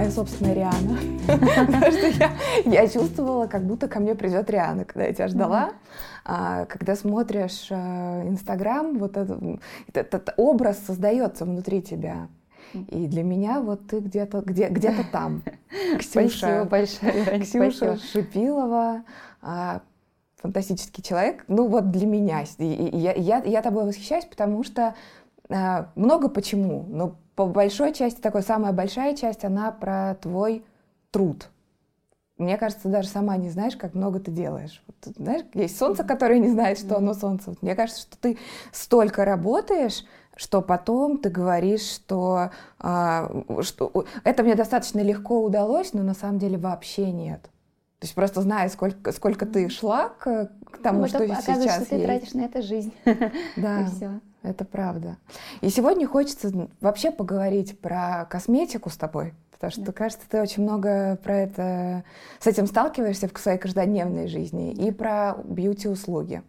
моя собственная Риана. Потому что я, чувствовала, как будто ко мне придет Риана, когда я тебя ждала. А, когда смотришь э, Инстаграм, вот этот, образ создается внутри тебя. И для меня вот ты где-то где, где-то там. Ксюша, спасибо большое. Ксюша спасибо. Шипилова, а, фантастический человек. Ну вот для меня. И, и я, я, я тобой восхищаюсь, потому что а, много почему. Но по большой части, такой самая большая часть, она про твой труд. Мне кажется, даже сама не знаешь, как много ты делаешь. Вот, знаешь, есть солнце, которое не знает, что оно солнце. Мне кажется, что ты столько работаешь, что потом ты говоришь, что, а, что это мне достаточно легко удалось, но на самом деле вообще нет. То есть просто зная, сколько, сколько ты шла к, к тому, ну, что сейчас что ты есть. тратишь на это жизнь. Да, это правда. И сегодня хочется вообще поговорить про косметику с тобой. Потому что, да. кажется, ты очень много про это, с этим сталкиваешься в своей каждодневной жизни и про бьюти-услуги.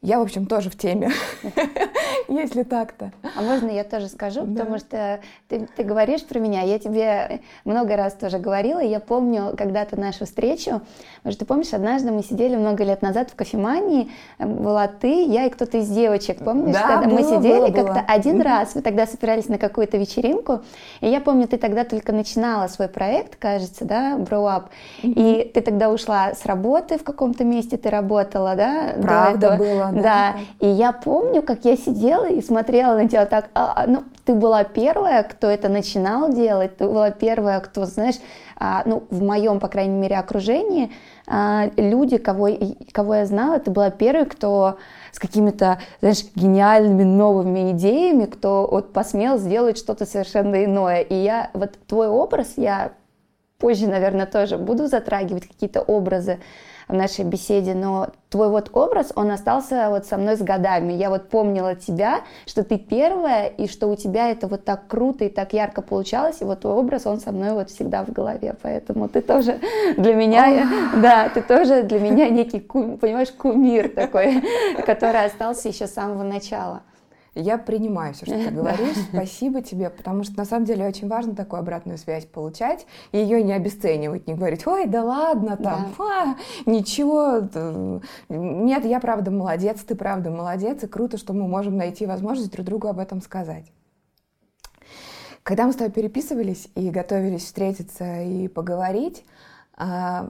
Я, в общем, тоже в теме, если так-то. А можно я тоже скажу, да. потому что ты, ты говоришь про меня, я тебе много раз тоже говорила, я помню когда-то нашу встречу, может, ты помнишь, однажды мы сидели много лет назад в кофемании, была ты, я и кто-то из девочек, помнишь? Да, было, мы сидели как-то один раз, вы тогда собирались на какую-то вечеринку, и я помню, ты тогда только начинала свой проект, кажется, да, Grow Up, и ты тогда ушла с работы в каком-то месте, ты работала, да? Правда было да. да. И я помню, как я сидела и смотрела на тебя так, а, а, ну, ты была первая, кто это начинал делать, ты была первая, кто, знаешь, а, ну, в моем, по крайней мере, окружении, а, люди, кого, кого я знала, ты была первой, кто с какими-то, знаешь, гениальными новыми идеями, кто вот посмел сделать что-то совершенно иное. И я, вот твой образ, я позже, наверное, тоже буду затрагивать какие-то образы, в нашей беседе, но твой вот образ, он остался вот со мной с годами. Я вот помнила тебя, что ты первая, и что у тебя это вот так круто и так ярко получалось, и вот твой образ, он со мной вот всегда в голове, поэтому ты тоже для меня, да, ты тоже для меня некий, понимаешь, кумир такой, который остался еще с самого начала. Я принимаю все, что ты говоришь. Спасибо тебе, потому что на самом деле очень важно такую обратную связь получать и ее не обесценивать, не говорить, ой, да ладно, там, да. а, ничего. Нет, я правда молодец, ты правда молодец, и круто, что мы можем найти возможность друг другу об этом сказать. Когда мы с тобой переписывались и готовились встретиться и поговорить, а,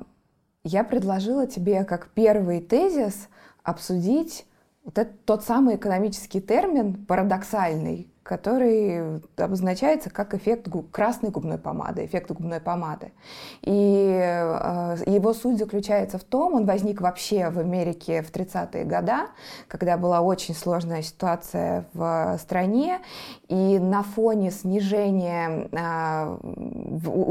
я предложила тебе как первый тезис обсудить вот это тот самый экономический термин, парадоксальный, который обозначается как эффект красной губной помады, эффект губной помады. И э, его суть заключается в том, он возник вообще в Америке в 30-е годы, когда была очень сложная ситуация в стране, и на фоне снижения, э,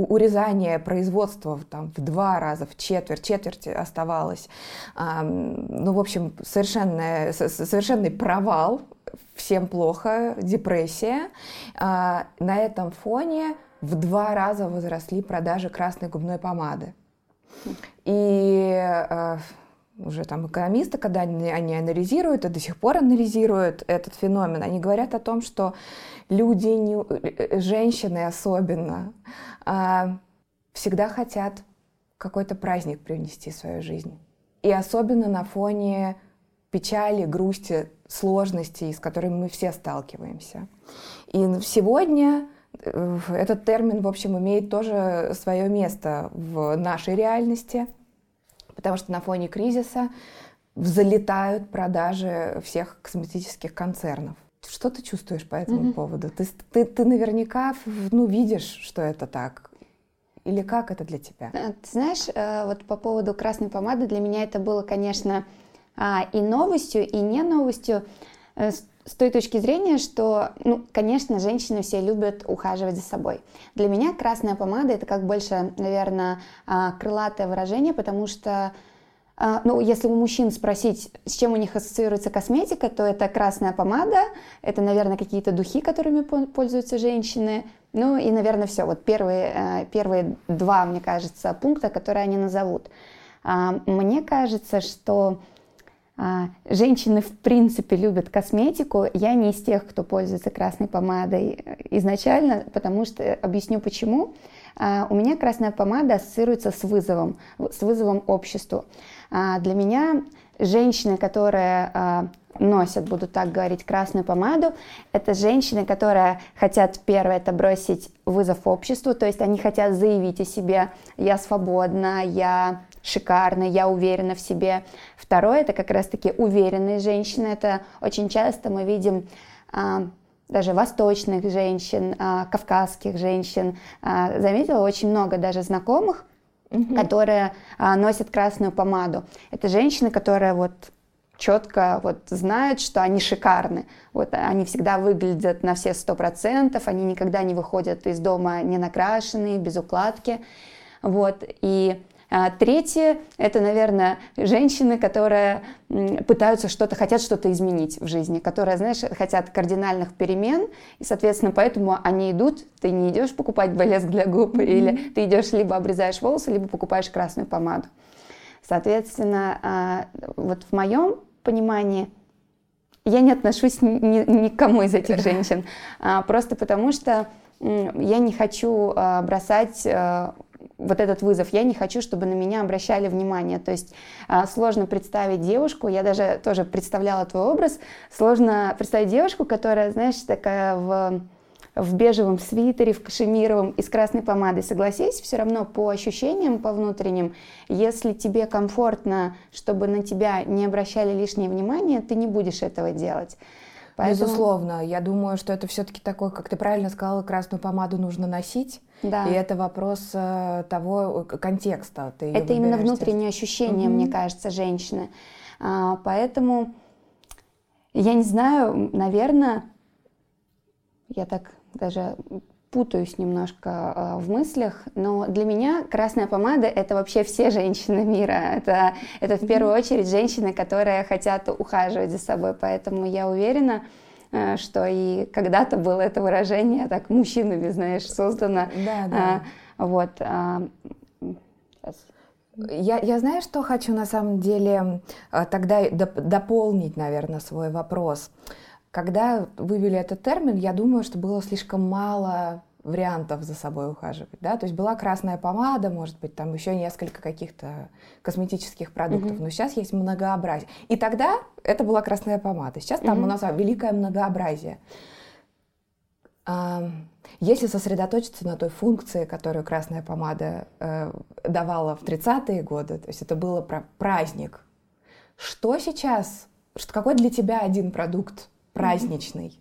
урезания производства там, в два раза, в четверть, четверть оставалось, э, ну, в общем, совершенный, совершенный провал всем плохо, депрессия. А, на этом фоне в два раза возросли продажи красной губной помады. И а, уже там экономисты, когда они, анализируют и до сих пор анализируют этот феномен, они говорят о том, что люди, не, э, женщины особенно, а, всегда хотят какой-то праздник привнести в свою жизнь. И особенно на фоне печали, грусти, сложностей, с которыми мы все сталкиваемся. И сегодня э, этот термин, в общем, имеет тоже свое место в нашей реальности, потому что на фоне кризиса залетают продажи всех косметических концернов. Что ты чувствуешь по этому mm-hmm. поводу? Ты, ты, ты наверняка ну, видишь, что это так. Или как это для тебя? Э, ты знаешь, э, вот по поводу красной помады для меня это было, конечно, и новостью, и не новостью э, с той точки зрения, что, ну, конечно, женщины все любят ухаживать за собой. Для меня красная помада это как больше, наверное, а, крылатое выражение, потому что а, ну, если у мужчин спросить, с чем у них ассоциируется косметика, то это красная помада, это, наверное, какие-то духи, которыми пользуются женщины. Ну и, наверное, все. Вот первые, э, первые два, мне кажется, пункта, которые они назовут. Мне кажется, что а, женщины в принципе любят косметику. Я не из тех, кто пользуется красной помадой изначально, потому что объясню почему. А, у меня красная помада ассоциируется с вызовом, с вызовом обществу. А, для меня женщины, которые носят, буду так говорить, красную помаду, это женщины, которые хотят, первое, это бросить вызов обществу, то есть они хотят заявить о себе, я свободна, я шикарно, я уверена в себе. Второе, это как раз-таки уверенные женщины. Это очень часто мы видим а, даже восточных женщин, а, кавказских женщин. А, заметила очень много даже знакомых, mm которые а, носят красную помаду. Это женщины, которые вот четко вот знают, что они шикарны. Вот они всегда выглядят на все сто процентов, они никогда не выходят из дома не накрашенные, без укладки. Вот, и а третье – это, наверное, женщины, которые пытаются что-то, хотят что-то изменить в жизни, которые, знаешь, хотят кардинальных перемен, и, соответственно, поэтому они идут, ты не идешь покупать блеск для губ, mm-hmm. или ты идешь либо обрезаешь волосы, либо покупаешь красную помаду. Соответственно, а, вот в моем понимании я не отношусь ни, ни к кому из этих женщин, а, просто потому что я не хочу бросать вот этот вызов. Я не хочу, чтобы на меня обращали внимание. То есть а, сложно представить девушку, я даже тоже представляла твой образ, сложно представить девушку, которая, знаешь, такая в в бежевом свитере, в кашемировом и с красной помадой. Согласись, все равно по ощущениям, по внутренним, если тебе комфортно, чтобы на тебя не обращали лишнее внимание, ты не будешь этого делать. Поэтому... Безусловно, я думаю, что это все-таки такой, как ты правильно сказала, красную помаду нужно носить. Да. И это вопрос э, того контекста. Ты это именно внутреннее ощущение, угу. мне кажется, женщины. А, поэтому я не знаю, наверное, я так даже путаюсь немножко э, в мыслях, но для меня красная помада это вообще все женщины мира. Это, это в первую очередь женщины, которые хотят ухаживать за собой. Поэтому я уверена, Э, что и когда-то было это выражение так мужчинами, знаешь, создано. Да, да. А, вот. А, я, я знаю, что хочу на самом деле э, тогда доп- дополнить, наверное, свой вопрос. Когда вывели этот термин, я думаю, что было слишком мало вариантов за собой ухаживать, да, то есть была красная помада, может быть, там еще несколько каких-то косметических продуктов, mm-hmm. но сейчас есть многообразие. И тогда это была красная помада, сейчас там mm-hmm. у нас великое многообразие. Если сосредоточиться на той функции, которую красная помада э, давала в 30-е годы, то есть это было про праздник, что сейчас, что, какой для тебя один продукт праздничный?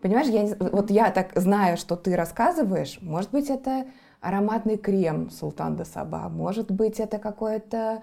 Понимаешь, я, вот я так знаю, что ты рассказываешь, может быть, это ароматный крем Султан де Саба, может быть, это какое-то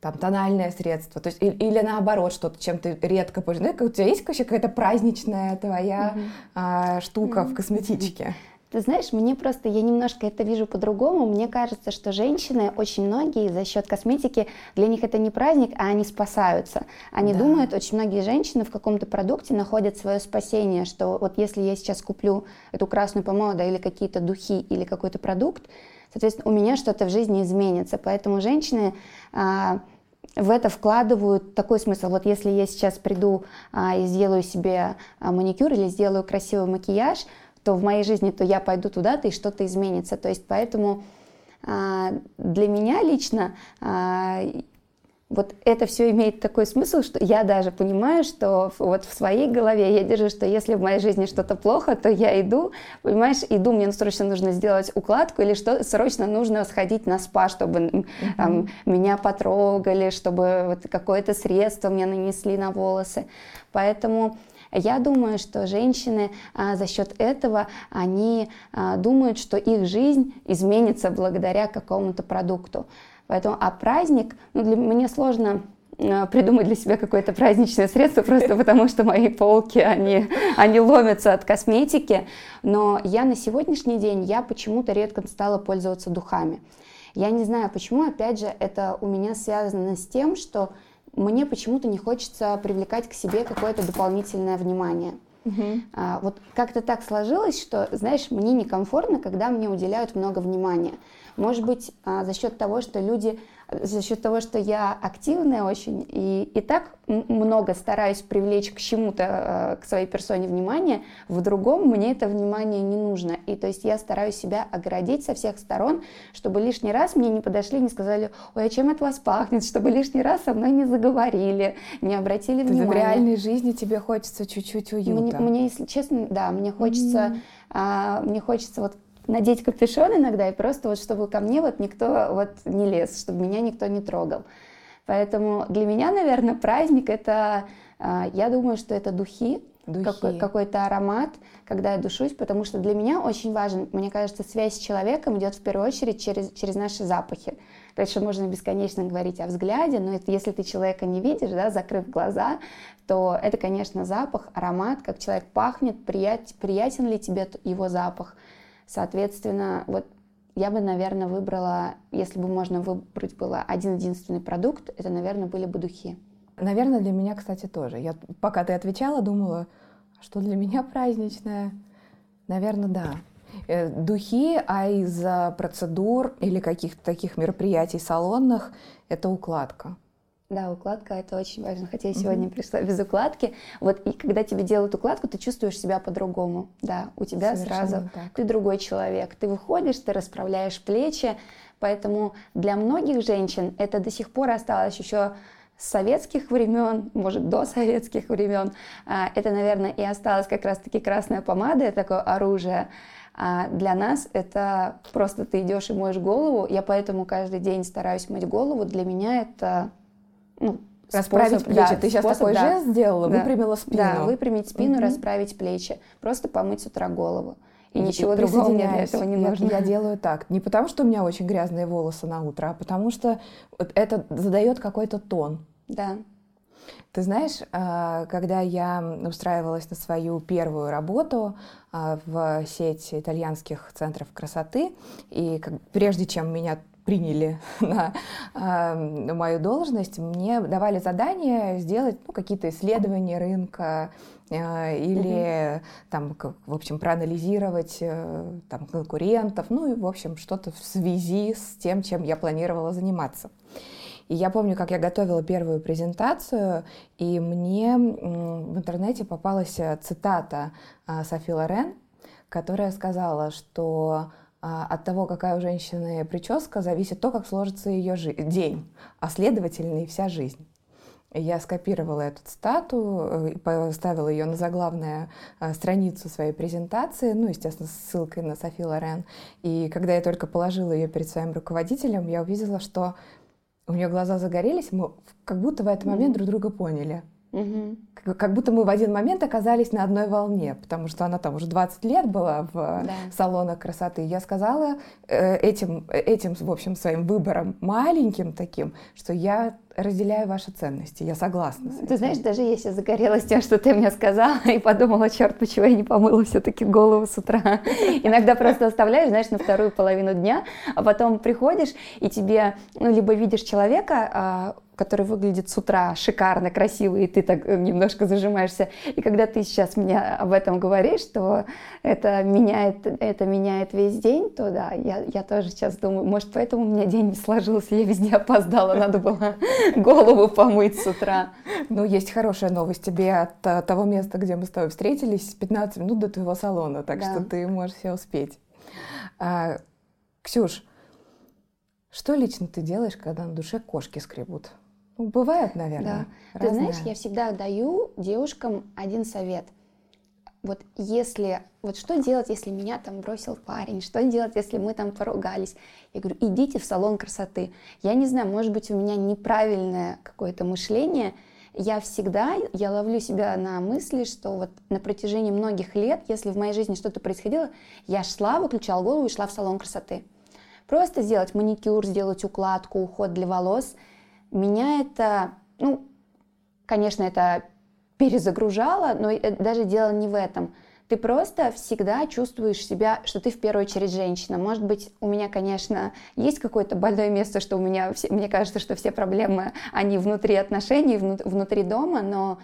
там тональное средство, то есть или, или наоборот что-то, чем ты редко пользуешься. Ну, у тебя есть вообще какая-то праздничная твоя mm-hmm. а, штука mm-hmm. в косметичке? Ты знаешь, мне просто, я немножко это вижу по-другому. Мне кажется, что женщины, очень многие за счет косметики, для них это не праздник, а они спасаются. Они да. думают, очень многие женщины в каком-то продукте находят свое спасение, что вот если я сейчас куплю эту красную помаду или какие-то духи или какой-то продукт, соответственно, у меня что-то в жизни изменится. Поэтому женщины а, в это вкладывают такой смысл. Вот если я сейчас приду а, и сделаю себе а, маникюр или сделаю красивый макияж, то в моей жизни, то я пойду туда-то и что-то изменится. То есть поэтому а, для меня лично а, вот это все имеет такой смысл, что я даже понимаю, что вот в своей голове я держу, что если в моей жизни что-то плохо, то я иду, понимаешь, иду, мне срочно нужно сделать укладку или что срочно нужно сходить на спа, чтобы mm-hmm. там, меня потрогали, чтобы вот какое-то средство мне нанесли на волосы. Поэтому я думаю, что женщины а, за счет этого, они а, думают, что их жизнь изменится благодаря какому-то продукту. Поэтому, а праздник, ну, для мне сложно а, придумать для себя какое-то праздничное средство, просто потому что мои полки, они, они ломятся от косметики. Но я на сегодняшний день, я почему-то редко стала пользоваться духами. Я не знаю почему, опять же, это у меня связано с тем, что мне почему-то не хочется привлекать к себе какое-то дополнительное внимание. Угу. А, вот как-то так сложилось, что, знаешь, мне некомфортно, когда мне уделяют много внимания. Может быть, а, за счет того, что люди за счет того, что я активная очень и, и так много стараюсь привлечь к чему-то, э, к своей персоне внимание, в другом мне это внимание не нужно. И то есть я стараюсь себя оградить со всех сторон, чтобы лишний раз мне не подошли, не сказали, ой, а чем от вас пахнет, чтобы лишний раз со мной не заговорили, не обратили то внимания. В реальной жизни тебе хочется чуть-чуть уюта. Мне, мне если честно, да, мне хочется, mm-hmm. а, мне хочется вот надеть капюшон иногда, и просто вот чтобы ко мне вот никто вот не лез, чтобы меня никто не трогал. Поэтому для меня, наверное, праздник это, а, я думаю, что это духи, духи. Какой, какой-то аромат, когда я душусь, потому что для меня очень важен, мне кажется, связь с человеком идет в первую очередь через, через наши запахи. Дальше можно бесконечно говорить о взгляде, но это, если ты человека не видишь, да, закрыв глаза, то это, конечно, запах, аромат, как человек пахнет, прият, приятен ли тебе его запах, Соответственно, вот я бы, наверное, выбрала, если бы можно выбрать было один единственный продукт, это, наверное, были бы духи. Наверное, для меня, кстати, тоже. Я, пока ты отвечала, думала, что для меня праздничное. Наверное, да. Э, духи, а из процедур или каких-то таких мероприятий салонных это укладка. Да, укладка это очень важно. Хотя я сегодня mm-hmm. пришла без укладки. Вот и когда тебе делают укладку, ты чувствуешь себя по-другому. Да, у тебя Совершенно сразу так. ты другой человек. Ты выходишь, ты расправляешь плечи. Поэтому для многих женщин это до сих пор осталось еще с советских времен, может, до советских времен. А, это, наверное, и осталось как раз-таки красная помада, это такое оружие. А для нас это просто ты идешь и моешь голову. Я поэтому каждый день стараюсь мыть голову. Для меня это ну, Расправить способ, плечи. Да, Ты сейчас способ, такой да, жест сделала, да, выпрямила спину. Да, выпрямить спину, угу. расправить плечи. Просто помыть с утра голову. И, и ничего другого мне для этого не нужно. Я, я делаю так. Не потому, что у меня очень грязные волосы на утро, а потому что это задает какой-то тон. Да. Ты знаешь, а, когда я устраивалась на свою первую работу а, в сеть итальянских центров красоты, и прежде чем меня приняли на э, мою должность, мне давали задание сделать ну, какие-то исследования рынка э, или угу. там, в общем, проанализировать э, там, конкурентов, ну и, в общем, что-то в связи с тем, чем я планировала заниматься. И я помню, как я готовила первую презентацию, и мне в интернете попалась цитата Софи Лорен, которая сказала, что от того, какая у женщины прическа, зависит то, как сложится ее день, а следовательно и вся жизнь. Я скопировала эту цитату, э, поставила ее на заглавную э, страницу своей презентации, ну, естественно, с ссылкой на Софи Лорен. И когда я только положила ее перед своим руководителем, я увидела, что у нее глаза загорелись, мы как будто в этот момент друг друга поняли. Угу. Как, будто мы в один момент оказались на одной волне, потому что она там уже 20 лет была в да. салонах красоты. Я сказала э, этим, этим, в общем, своим выбором маленьким таким, что я разделяю ваши ценности, я согласна. С этим. Ты знаешь, даже если загорелась тем, что ты мне сказала, и подумала, черт, почему я не помыла все-таки голову с утра. Иногда просто оставляешь, знаешь, на вторую половину дня, а потом приходишь, и тебе, ну, либо видишь человека, а, который выглядит с утра шикарно, красиво, и ты так э, немножко зажимаешься. И когда ты сейчас мне об этом говоришь, то это меняет, это меняет весь день, то да, я, я тоже сейчас думаю, может, поэтому у меня день не сложился, я везде опоздала, надо было голову помыть с утра. Ну, есть хорошая новость тебе от, от того места, где мы с тобой встретились, 15 минут до твоего салона, так да. что ты можешь все успеть. А, Ксюш, что лично ты делаешь, когда на душе кошки скребут? Ну, бывает, наверное. Да. Ты знаешь, я всегда даю девушкам один совет. Вот если, вот что делать, если меня там бросил парень, что делать, если мы там поругались? Я говорю, идите в салон красоты. Я не знаю, может быть, у меня неправильное какое-то мышление. Я всегда, я ловлю себя на мысли, что вот на протяжении многих лет, если в моей жизни что-то происходило, я шла, выключала голову и шла в салон красоты. Просто сделать маникюр, сделать укладку, уход для волос – меня это, ну, конечно, это перезагружало, но даже дело не в этом. Ты просто всегда чувствуешь себя, что ты в первую очередь женщина. Может быть, у меня, конечно, есть какое-то больное место, что у меня, все, мне кажется, что все проблемы, они внутри отношений, внутри дома, но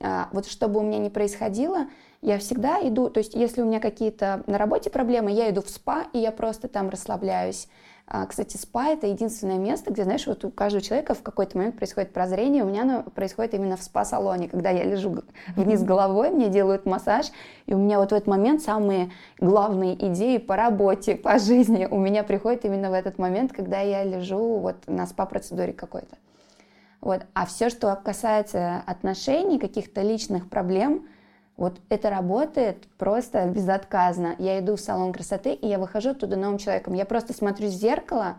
а, вот чтобы у меня не происходило, я всегда иду, то есть если у меня какие-то на работе проблемы, я иду в спа, и я просто там расслабляюсь. А, кстати, спа это единственное место, где, знаешь, вот у каждого человека в какой-то момент происходит прозрение. У меня оно происходит именно в спа-салоне, когда я лежу вниз головой, мне делают массаж, и у меня вот в этот момент самые главные идеи по работе, по жизни у меня приходят именно в этот момент, когда я лежу вот на спа-процедуре какой-то. Вот. А все, что касается отношений, каких-то личных проблем, вот это работает просто безотказно. Я иду в салон красоты, и я выхожу оттуда новым человеком. Я просто смотрю в зеркало,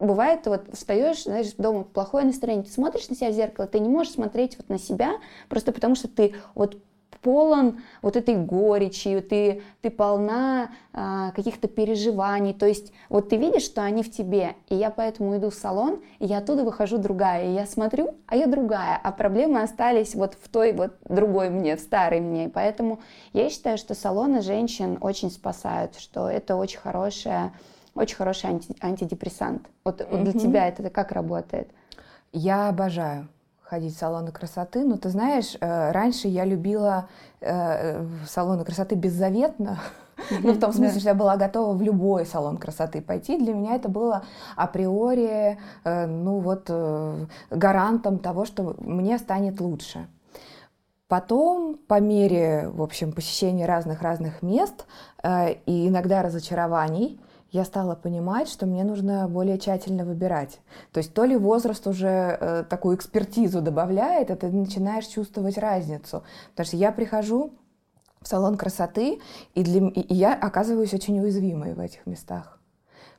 Бывает, вот встаешь, знаешь, дома плохое настроение, ты смотришь на себя в зеркало, ты не можешь смотреть вот на себя, просто потому что ты вот полон вот этой горечи, ты, ты полна а, каких-то переживаний, то есть вот ты видишь, что они в тебе, и я поэтому иду в салон, и я оттуда выхожу другая, и я смотрю, а я другая, а проблемы остались вот в той вот другой мне, в старой мне, и поэтому я считаю, что салоны женщин очень спасают, что это очень хорошая, очень хороший анти, антидепрессант. Вот, mm-hmm. вот для тебя это как работает? Я обожаю ходить в салоны красоты. Но ты знаешь, э, раньше я любила э, салоны красоты беззаветно. Ну, в том смысле, что я была готова в любой салон красоты пойти. Для меня это было априори, э, ну вот, гарантом того, что мне станет лучше. Потом, по мере, в общем, посещения разных-разных мест и иногда разочарований, я стала понимать, что мне нужно более тщательно выбирать. То есть то ли возраст уже э, такую экспертизу добавляет, а ты начинаешь чувствовать разницу. Потому что я прихожу в салон красоты, и, для, и я оказываюсь очень уязвимой в этих местах.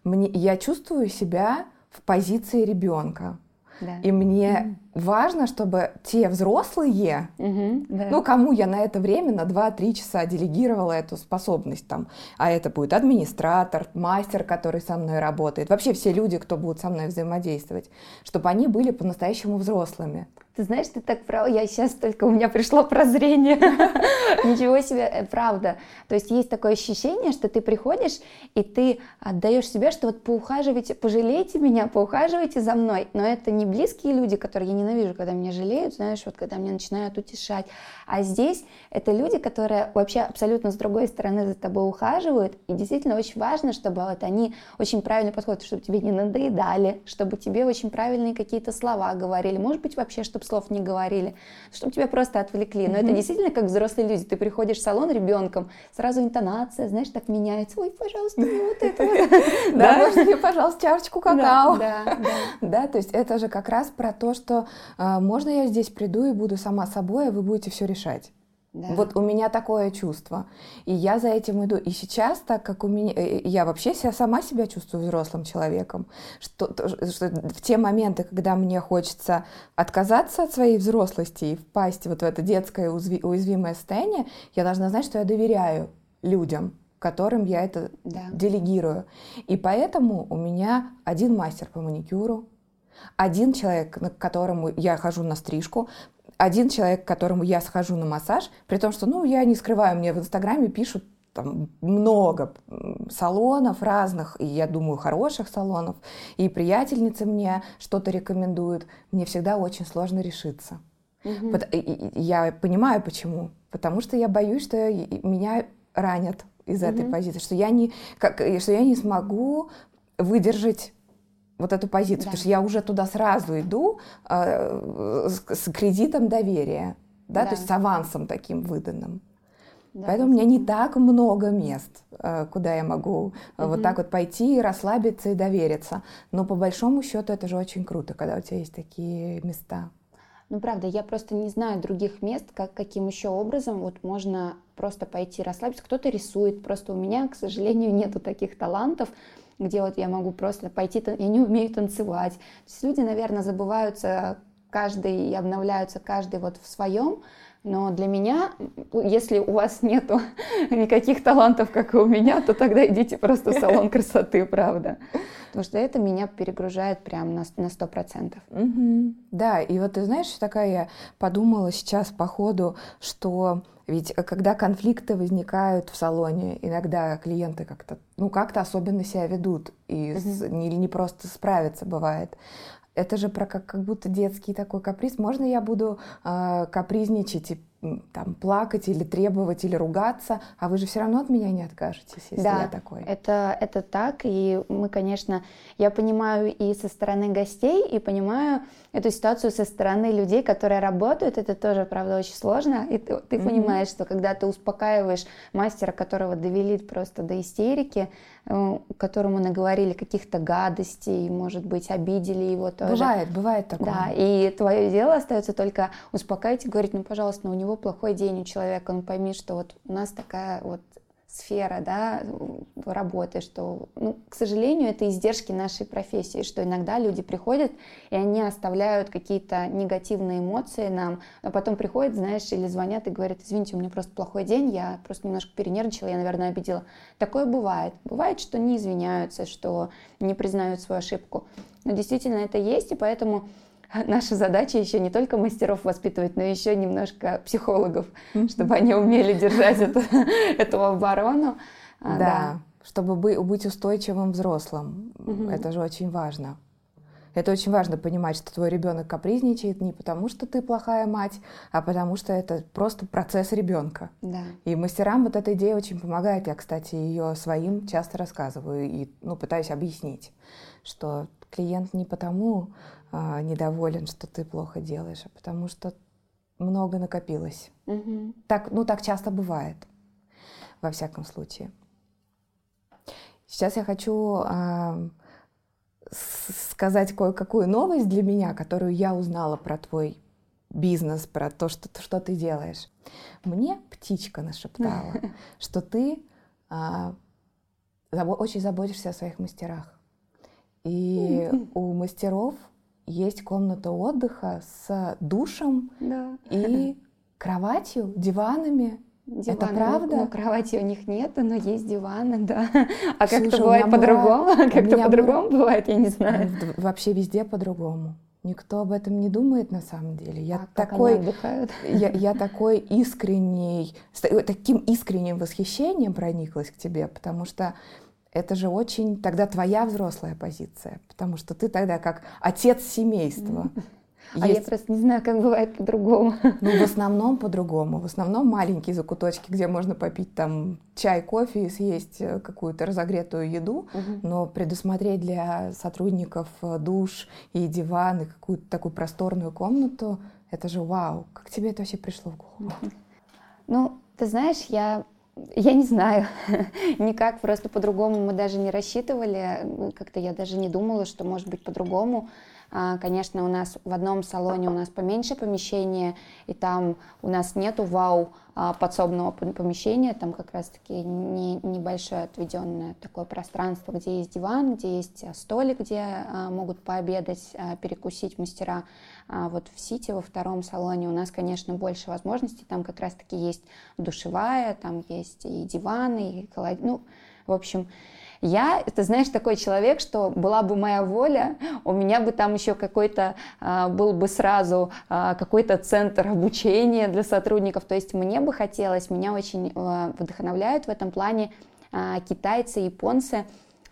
Мне, я чувствую себя в позиции ребенка. Да. И мне. Важно, чтобы те взрослые, mm-hmm, да. ну, кому я на это время, на 2-3 часа делегировала эту способность там, а это будет администратор, мастер, который со мной работает, вообще все люди, кто будут со мной взаимодействовать, чтобы они были по-настоящему взрослыми. Ты знаешь, ты так прав, я сейчас только у меня пришло прозрение. Ничего себе, э, правда. То есть есть такое ощущение, что ты приходишь и ты отдаешь себе, что вот поухаживайте, пожалейте меня, поухаживайте за мной. Но это не близкие люди, которые я ненавижу, когда меня жалеют, знаешь, вот когда меня начинают утешать. А здесь это люди, которые вообще абсолютно с другой стороны за тобой ухаживают. И действительно очень важно, чтобы вот они очень правильно подходят, чтобы тебе не надоедали, чтобы тебе очень правильные какие-то слова говорили. Может быть, вообще, чтобы слов не говорили, чтобы тебя просто отвлекли. Но mm-hmm. это действительно как взрослые люди. Ты приходишь в салон ребенком, сразу интонация, знаешь, так меняется. Ой, пожалуйста, мне вот это. Да, можно мне, пожалуйста, чашечку какао. Да, да. то есть это же как раз про то, что можно я здесь приду и буду сама собой, а вы будете все решать. Да. Вот у меня такое чувство. И я за этим иду. И сейчас, так как у меня... Э, я вообще себя, сама себя чувствую взрослым человеком, что, что в те моменты, когда мне хочется отказаться от своей взрослости и впасть вот в это детское уязвимое состояние, я должна знать, что я доверяю людям, которым я это да. делегирую. И поэтому у меня один мастер по маникюру, один человек, к которому я хожу на стрижку, один человек, к которому я схожу на массаж, при том, что, ну, я не скрываю, мне в Инстаграме пишут там много салонов разных, и я думаю, хороших салонов, и приятельницы мне что-то рекомендуют. Мне всегда очень сложно решиться. Угу. Я понимаю, почему. Потому что я боюсь, что меня ранят из угу. этой позиции, что я не, как, что я не смогу выдержать вот эту позицию, да. потому что я уже туда сразу иду э, с, с кредитом доверия, да, да, то есть с авансом таким выданным. Да, Поэтому у меня не так много мест, э, куда я могу угу. вот так вот пойти, расслабиться и довериться. Но по большому счету это же очень круто, когда у тебя есть такие места. Ну, правда, я просто не знаю других мест, как, каким еще образом вот можно просто пойти расслабиться. Кто-то рисует, просто у меня, к сожалению, нету таких талантов где вот я могу просто пойти, я не умею танцевать. То есть люди, наверное, забываются каждый и обновляются каждый вот в своем, но для меня, если у вас нету никаких талантов, как и у меня, то тогда идите просто в салон красоты, правда. Потому что это меня перегружает прям на сто процентов. Угу. Да, и вот ты знаешь, такая я подумала сейчас по ходу, что ведь э, когда конфликты возникают в салоне, иногда клиенты как-то, ну, как-то особенно себя ведут и угу. с, не, не просто справиться бывает. Это же про как, как будто детский такой каприз. Можно я буду э, капризничать и там плакать или требовать или ругаться, а вы же все равно от меня не откажетесь, если да, я такой. Это, это так, и мы, конечно, я понимаю и со стороны гостей, и понимаю эту ситуацию со стороны людей, которые работают, это тоже, правда, очень сложно, и ты, ты mm-hmm. понимаешь, что когда ты успокаиваешь мастера, которого довели просто до истерики, которому наговорили каких-то гадостей, может быть, обидели его тоже. Бывает, бывает такое. Да, и твое дело остается только успокаивать и говорить, ну, пожалуйста, ну, у него плохой день у человека, ну, пойми, что вот у нас такая вот сфера да, работы, что, ну, к сожалению, это издержки нашей профессии, что иногда люди приходят, и они оставляют какие-то негативные эмоции нам, а потом приходят, знаешь, или звонят и говорят, извините, у меня просто плохой день, я просто немножко перенервничала, я, наверное, обидела. Такое бывает. Бывает, что не извиняются, что не признают свою ошибку. Но действительно это есть, и поэтому наша задача еще не только мастеров воспитывать, но еще немножко психологов, чтобы они умели держать эту, эту оборону. А, да, да. чтобы быть устойчивым взрослым. Угу. Это же очень важно. Это очень важно понимать, что твой ребенок капризничает не потому, что ты плохая мать, а потому что это просто процесс ребенка. Да. И мастерам вот эта идея очень помогает. Я, кстати, ее своим часто рассказываю и ну, пытаюсь объяснить, что клиент не потому а, недоволен, что ты плохо делаешь, а потому что много накопилось. Угу. Так, ну, так часто бывает, во всяком случае. Сейчас я хочу а, сказать кое-какую новость для меня, которую я узнала про твой бизнес, про то, что, что ты делаешь. Мне птичка нашептала, что ты а, очень заботишься о своих мастерах. И у мастеров есть комната отдыха с душем да. и кроватью, диванами. Диваны. Это правда? Ну, кровати у них нет, но есть диваны, да. А как-то бывает по-другому? Как-то по-другому бывает, я не знаю. Вообще везде по-другому. Никто об этом не думает на самом деле. Я а такой, я, я такой искренний, таким искренним восхищением прониклась к тебе, потому что это же очень тогда твоя взрослая позиция, потому что ты тогда как отец семейства. А я просто не знаю, как бывает по-другому. Ну, в основном по-другому. В основном маленькие закуточки, где можно попить там чай, кофе и съесть э, какую-то разогретую еду, угу. но предусмотреть для сотрудников э, душ и диван и какую-то такую просторную комнату, это же вау. Как тебе это вообще пришло в голову? Ну, ты знаешь, я я не знаю, никак, просто по-другому мы даже не рассчитывали, как-то я даже не думала, что может быть по-другому. А, конечно, у нас в одном салоне у нас поменьше помещение, и там у нас нету вау а, подсобного помещения, там как раз-таки не, небольшое отведенное такое пространство, где есть диван, где есть а, столик, где могут пообедать, перекусить мастера. Вот в Сити, во втором салоне у нас, конечно, больше возможностей, там как раз-таки есть душевая, там есть и диваны, и холодильник, ну, в общем, я, ты знаешь, такой человек, что была бы моя воля, у меня бы там еще какой-то а, был бы сразу а, какой-то центр обучения для сотрудников. То есть мне бы хотелось, меня очень а, вдохновляют в этом плане а, китайцы, японцы.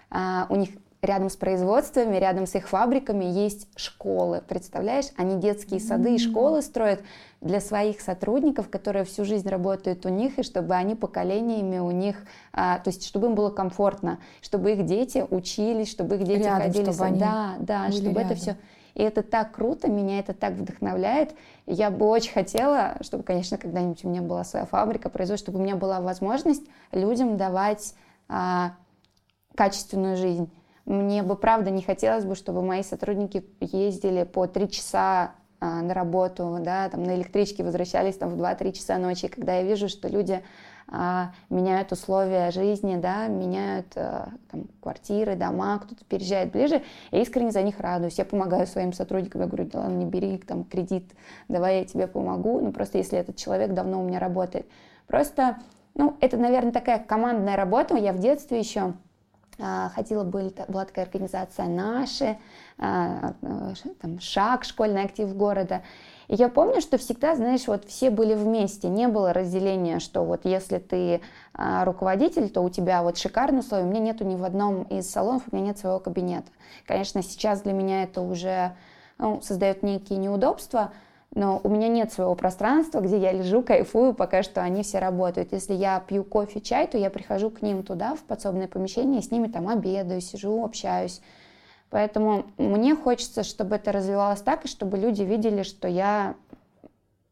А, у них рядом с производствами, рядом с их фабриками есть школы. Представляешь, они детские сады и школы строят для своих сотрудников, которые всю жизнь работают у них, и чтобы они поколениями у них, а, то есть чтобы им было комфортно, чтобы их дети учились, чтобы их дети рядом, ходили, чтобы они да, да, чтобы рядом. это все. И это так круто, меня это так вдохновляет. Я бы очень хотела, чтобы, конечно, когда-нибудь у меня была своя фабрика, производство, чтобы у меня была возможность людям давать а, качественную жизнь. Мне бы правда не хотелось бы, чтобы мои сотрудники ездили по три часа а, на работу, да, там на электричке возвращались там в 2-3 часа ночи, когда я вижу, что люди а, меняют условия жизни, да, меняют а, там, квартиры, дома, кто-то переезжает ближе, я искренне за них радуюсь. Я помогаю своим сотрудникам, я говорю, да ладно, не бери там кредит, давай я тебе помогу, ну просто если этот человек давно у меня работает. Просто, ну, это, наверное, такая командная работа, я в детстве еще ходила, были, была такая организация «Наши», а, там, «Шаг», школьный актив города. И я помню, что всегда, знаешь, вот все были вместе, не было разделения, что вот если ты а, руководитель, то у тебя вот шикарные условия. У меня нету ни в одном из салонов, у меня нет своего кабинета. Конечно, сейчас для меня это уже ну, создает некие неудобства, но у меня нет своего пространства, где я лежу, кайфую, пока что они все работают. Если я пью кофе, чай, то я прихожу к ним туда, в подсобное помещение, с ними там обедаю, сижу, общаюсь. Поэтому мне хочется, чтобы это развивалось так, и чтобы люди видели, что я,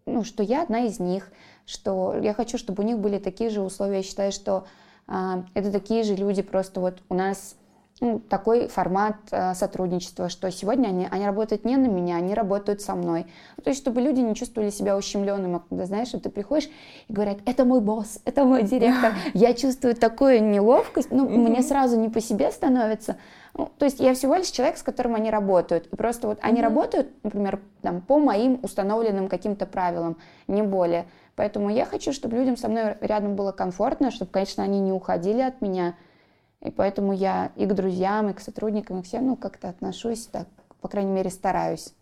ну, что я одна из них, что я хочу, чтобы у них были такие же условия. Я считаю, что а, это такие же люди, просто вот у нас ну, такой формат э, сотрудничества, что сегодня они, они работают не на меня, они работают со мной. Ну, то есть, чтобы люди не чувствовали себя ущемленными, когда, знаешь, что ты приходишь и говорят, это мой босс, это мой директор. Я чувствую такую неловкость, ну, мне сразу не по себе становится. Ну, то есть я всего лишь человек, с которым они работают. И просто вот они работают, например, там, по моим установленным каким-то правилам, не более. Поэтому я хочу, чтобы людям со мной рядом было комфортно, чтобы, конечно, они не уходили от меня, и поэтому я и к друзьям, и к сотрудникам, и к всем, ну, как-то отношусь так, по крайней мере, стараюсь.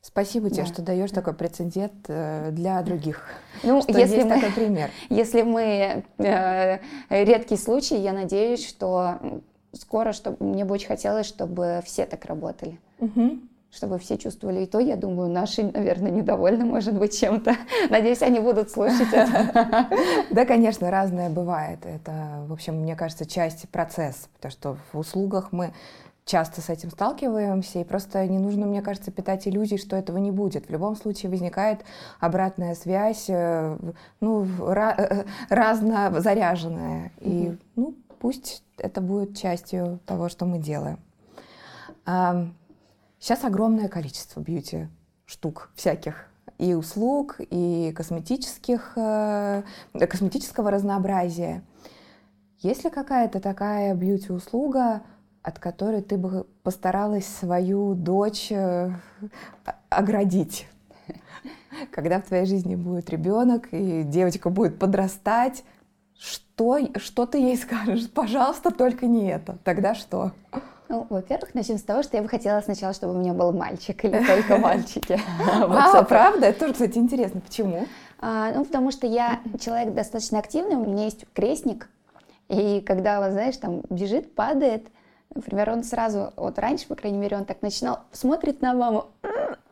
Спасибо тебе, да. что даешь такой прецедент э, для других. Ну, что если есть мы, такой пример. Если мы э, редкий случай, я надеюсь, что скоро, чтобы мне бы очень хотелось, чтобы все так работали. Угу чтобы все чувствовали и то, я думаю, наши, наверное, недовольны, может быть, чем-то. Надеюсь, они будут слушать это. Да, конечно, разное бывает. Это, в общем, мне кажется, часть процесса, потому что в услугах мы часто с этим сталкиваемся, и просто не нужно, мне кажется, питать иллюзий, что этого не будет. В любом случае возникает обратная связь, э, ну, э, разно заряженная. И, ну, пусть это будет частью того, что мы делаем. Сейчас огромное количество бьюти штук всяких и услуг, и косметических, э, косметического разнообразия. Есть ли какая-то такая бьюти-услуга, от которой ты бы постаралась свою дочь э, оградить? Когда в твоей жизни будет ребенок, и девочка будет подрастать, что, что ты ей скажешь? Пожалуйста, только не это. Тогда что? Ну, во-первых, начнем с того, что я бы хотела сначала, чтобы у меня был мальчик или только мальчики. А, правда? Это тоже, кстати, интересно. Почему? А, ну, потому что я человек достаточно активный, у меня есть крестник, и когда, вот, знаешь, там бежит, падает, например, он сразу, вот раньше, по крайней мере, он так начинал, смотрит на маму,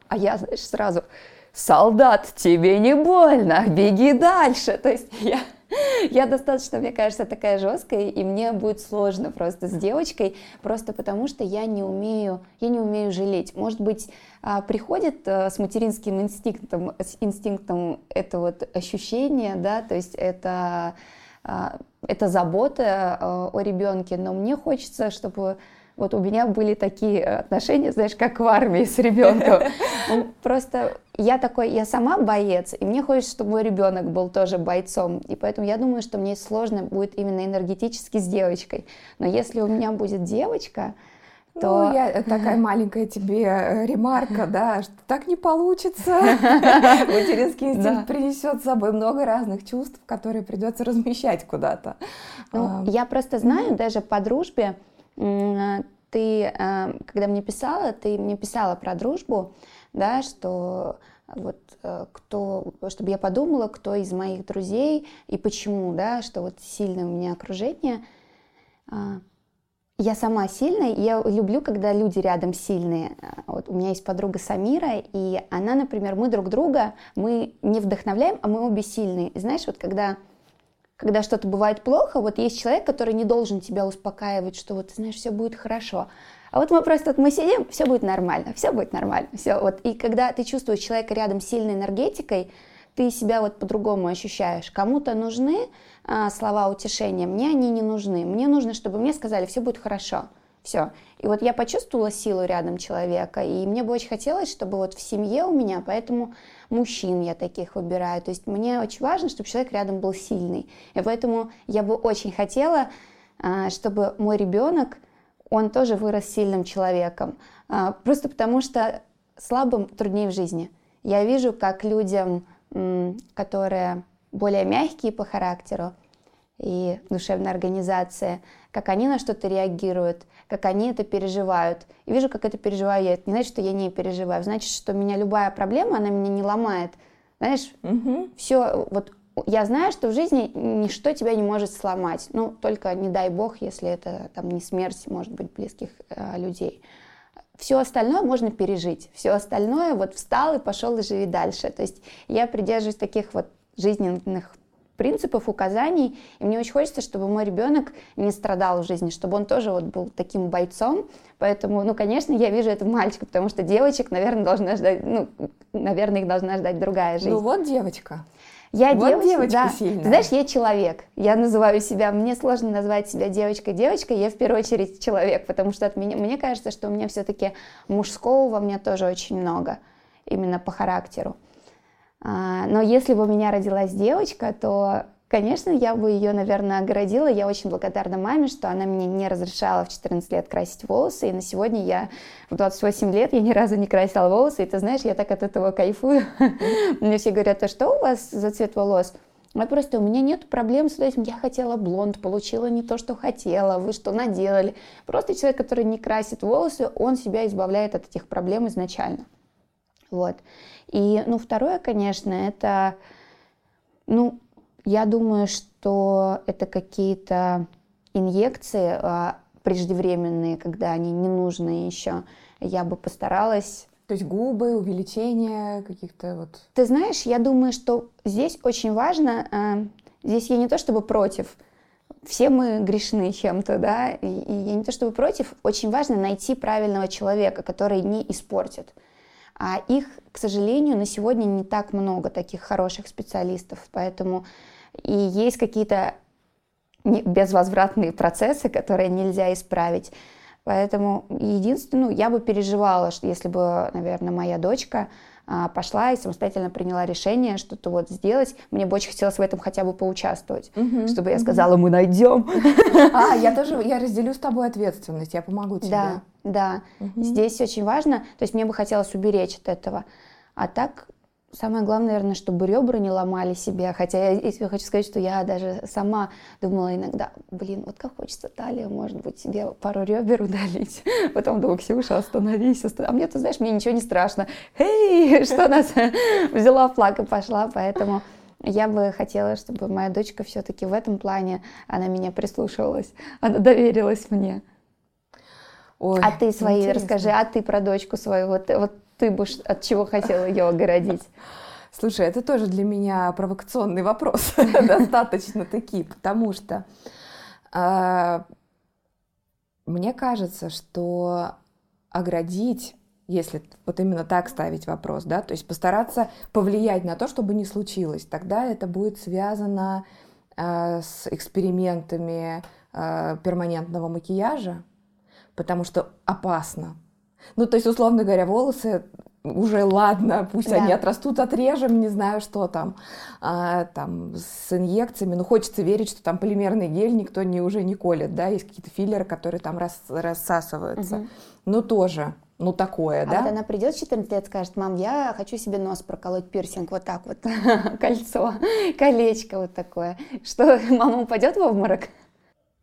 а я, знаешь, сразу, солдат, тебе не больно, беги дальше. То есть я Я достаточно, мне кажется, такая жесткая, и мне будет сложно просто с девочкой, просто потому что я не умею, я не умею жалеть. Может быть, а, приходит э, с материнским инстинктом, с инстинктом это вот ощущение, да, то есть это, а, это забота э, о ребенке, но мне хочется, чтобы вот у меня были такие отношения, знаешь, как в армии с ребенком. Просто я такой, я сама боец, и мне хочется, чтобы мой ребенок был тоже бойцом. И поэтому я думаю, что мне сложно будет именно энергетически с девочкой. Но если у меня будет девочка, то... Ну, я такая маленькая тебе э, ремарка, да, что так не получится. Материнский инстинкт принесет с собой много разных чувств, которые придется размещать куда-то. Ну, я просто знаю, даже по дружбе, ты, э, когда мне писала, ты мне писала про дружбу, да, что вот э, кто, чтобы я подумала, кто из моих друзей и почему, да, что вот сильное у меня окружение. А, я сама сильная, я люблю, когда люди рядом сильные. Вот у меня есть подруга Самира, и она, например, мы друг друга, мы не вдохновляем, а мы обе сильные. Знаешь, вот когда когда что-то бывает плохо, вот есть человек, который не должен тебя успокаивать, что вот, знаешь, все будет хорошо. А вот мы просто вот мы сидим, все будет нормально, все будет нормально, все. Вот. И когда ты чувствуешь человека рядом с сильной энергетикой, ты себя вот по-другому ощущаешь. Кому-то нужны а, слова утешения, мне они не нужны. Мне нужно, чтобы мне сказали, все будет хорошо. Все. И вот я почувствовала силу рядом человека, и мне бы очень хотелось, чтобы вот в семье у меня, поэтому мужчин я таких выбираю. То есть мне очень важно, чтобы человек рядом был сильный. И поэтому я бы очень хотела, а, чтобы мой ребенок, он тоже вырос сильным человеком. А, просто потому что слабым труднее в жизни. Я вижу, как людям, которые более мягкие по характеру, и душевная организация, как они на что-то реагируют, как они это переживают. И вижу, как это переживаю я. Это не значит, что я не переживаю. Значит, что меня любая проблема, она меня не ломает. Знаешь, угу. все, вот я знаю, что в жизни ничто тебя не может сломать. Ну, только не дай бог, если это там не смерть, может быть, близких э, людей. Все остальное можно пережить. Все остальное вот встал и пошел и живи дальше. То есть я придерживаюсь таких вот жизненных принципов, указаний. И мне очень хочется, чтобы мой ребенок не страдал в жизни, чтобы он тоже вот был таким бойцом. Поэтому, ну, конечно, я вижу это мальчика, потому что девочек, наверное, должна ждать, ну, наверное, их должна ждать другая жизнь. Ну вот девочка. Я вот девочка, девочка да. сильная. Знаешь, я человек. Я называю себя, мне сложно назвать себя девочкой-девочкой, я в первую очередь человек, потому что от меня, мне кажется, что у меня все-таки мужского во мне тоже очень много, именно по характеру. А, но если бы у меня родилась девочка, то, конечно, я бы ее, наверное, огородила. Я очень благодарна маме, что она мне не разрешала в 14 лет красить волосы. И на сегодня я в 28 лет, я ни разу не красила волосы. И ты знаешь, я так от этого кайфую. Мне все говорят, а что у вас за цвет волос? А просто у меня нет проблем с этим. Я хотела блонд, получила не то, что хотела. Вы что наделали? Просто человек, который не красит волосы, он себя избавляет от этих проблем изначально. Вот. И, ну, второе, конечно, это, ну, я думаю, что это какие-то инъекции а, преждевременные, когда они не нужны еще. Я бы постаралась то есть губы, увеличение каких-то вот... Ты знаешь, я думаю, что здесь очень важно, э, здесь я не то чтобы против, все мы грешны чем-то, да, и, и я не то чтобы против, очень важно найти правильного человека, который не испортит. А их, к сожалению, на сегодня не так много таких хороших специалистов, поэтому и есть какие-то безвозвратные процессы, которые нельзя исправить. Поэтому единственное, ну, я бы переживала, что если бы, наверное, моя дочка пошла и самостоятельно приняла решение что-то вот сделать. Мне бы очень хотелось в этом хотя бы поучаствовать, угу, чтобы я сказала, мы найдем. А, я тоже, я разделю с тобой ответственность, я помогу тебе. Да, да. Угу. Здесь очень важно, то есть мне бы хотелось уберечь от этого. А так Самое главное, наверное, чтобы ребра не ломали себе. Хотя я, я хочу сказать, что я даже сама думала иногда, блин, вот как хочется талию, может быть, себе пару ребер удалить. Потом думаю, Ксюша, остановись. Останов... А мне, ты знаешь, мне ничего не страшно. Эй, что нас взяла флаг и пошла. Поэтому я бы хотела, чтобы моя дочка все-таки в этом плане, она меня прислушивалась, она доверилась мне. Ой, а ты свои интересно. расскажи, а ты про дочку свою, вот, вот ты бы от чего хотела ее огородить? Слушай, это тоже для меня провокационный вопрос, достаточно таки, потому что а, мне кажется, что оградить, если вот именно так ставить вопрос, да, то есть постараться повлиять на то, чтобы не случилось, тогда это будет связано а, с экспериментами а, перманентного макияжа, потому что опасно, ну, то есть, условно говоря, волосы уже ладно, пусть да. они отрастут, отрежем, не знаю, что там, а, там с инъекциями, ну хочется верить, что там полимерный гель никто не, уже не колет, да, есть какие-то филлеры, которые там рас, рассасываются, угу. ну тоже, ну такое, а да. вот она придет в 14 лет, скажет, мам, я хочу себе нос проколоть пирсинг, вот так вот, кольцо, колечко вот такое, что мама упадет в обморок?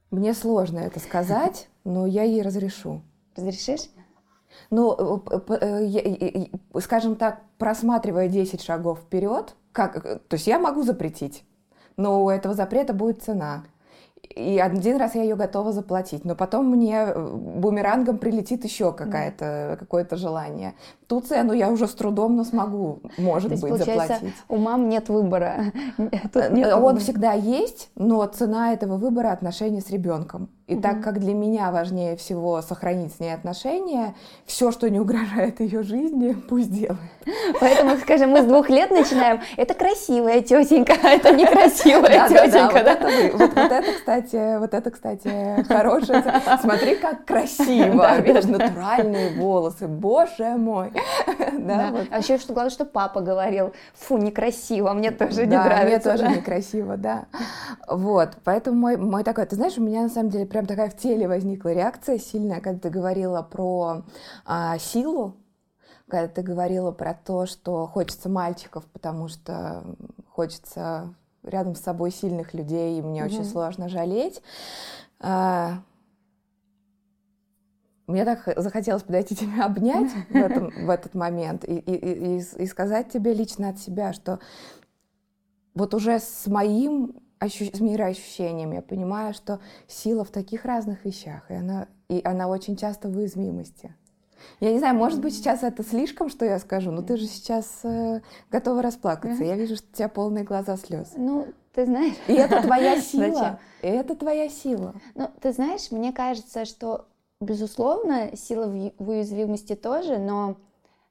Мне сложно это сказать, но я ей разрешу. Разрешишь? Ну, э, э, скажем так, просматривая 10 шагов вперед, как, то есть я могу запретить, но у этого запрета будет цена. И один раз я ее готова заплатить, но потом мне э, бумерангом прилетит еще какая-то, какое-то желание. Ту цену я уже с трудом, но смогу, может быть, заплатить. У мам нет выбора. нет Он выбора. всегда есть, но цена этого выбора отношения с ребенком. И угу. так как для меня важнее всего сохранить с ней отношения, все, что не угрожает ее жизни, пусть делает. Поэтому, скажем, мы с двух лет начинаем. Это красивая тетенька, это некрасивая тетенька. Вот это, кстати, вот это, кстати, хорошее. Смотри, как красиво. Видишь, натуральные волосы. Боже мой. Да, А еще что главное, что папа говорил, фу, некрасиво, мне тоже не нравится. мне тоже некрасиво, да. Вот, поэтому мой, мой такой, ты знаешь, у меня на самом деле прям такая в теле возникла реакция сильная, когда ты говорила про а, силу, когда ты говорила про то, что хочется мальчиков, потому что хочется рядом с собой сильных людей, и мне угу. очень сложно жалеть. А, мне так захотелось подойти тебя обнять в, этом, в этот момент и, и, и, и сказать тебе лично от себя, что вот уже с моим ощу... с мироощущением я понимаю, что сила в таких разных вещах, и она, и она очень часто в уязвимости. Я не знаю, может быть, сейчас это слишком, что я скажу, но ты же сейчас э, готова расплакаться. Я вижу, что у тебя полные глаза слез. Ну, ты знаешь. И это твоя сила. И это твоя сила. Ну, ты знаешь, мне кажется, что безусловно, сила в уязвимости тоже, но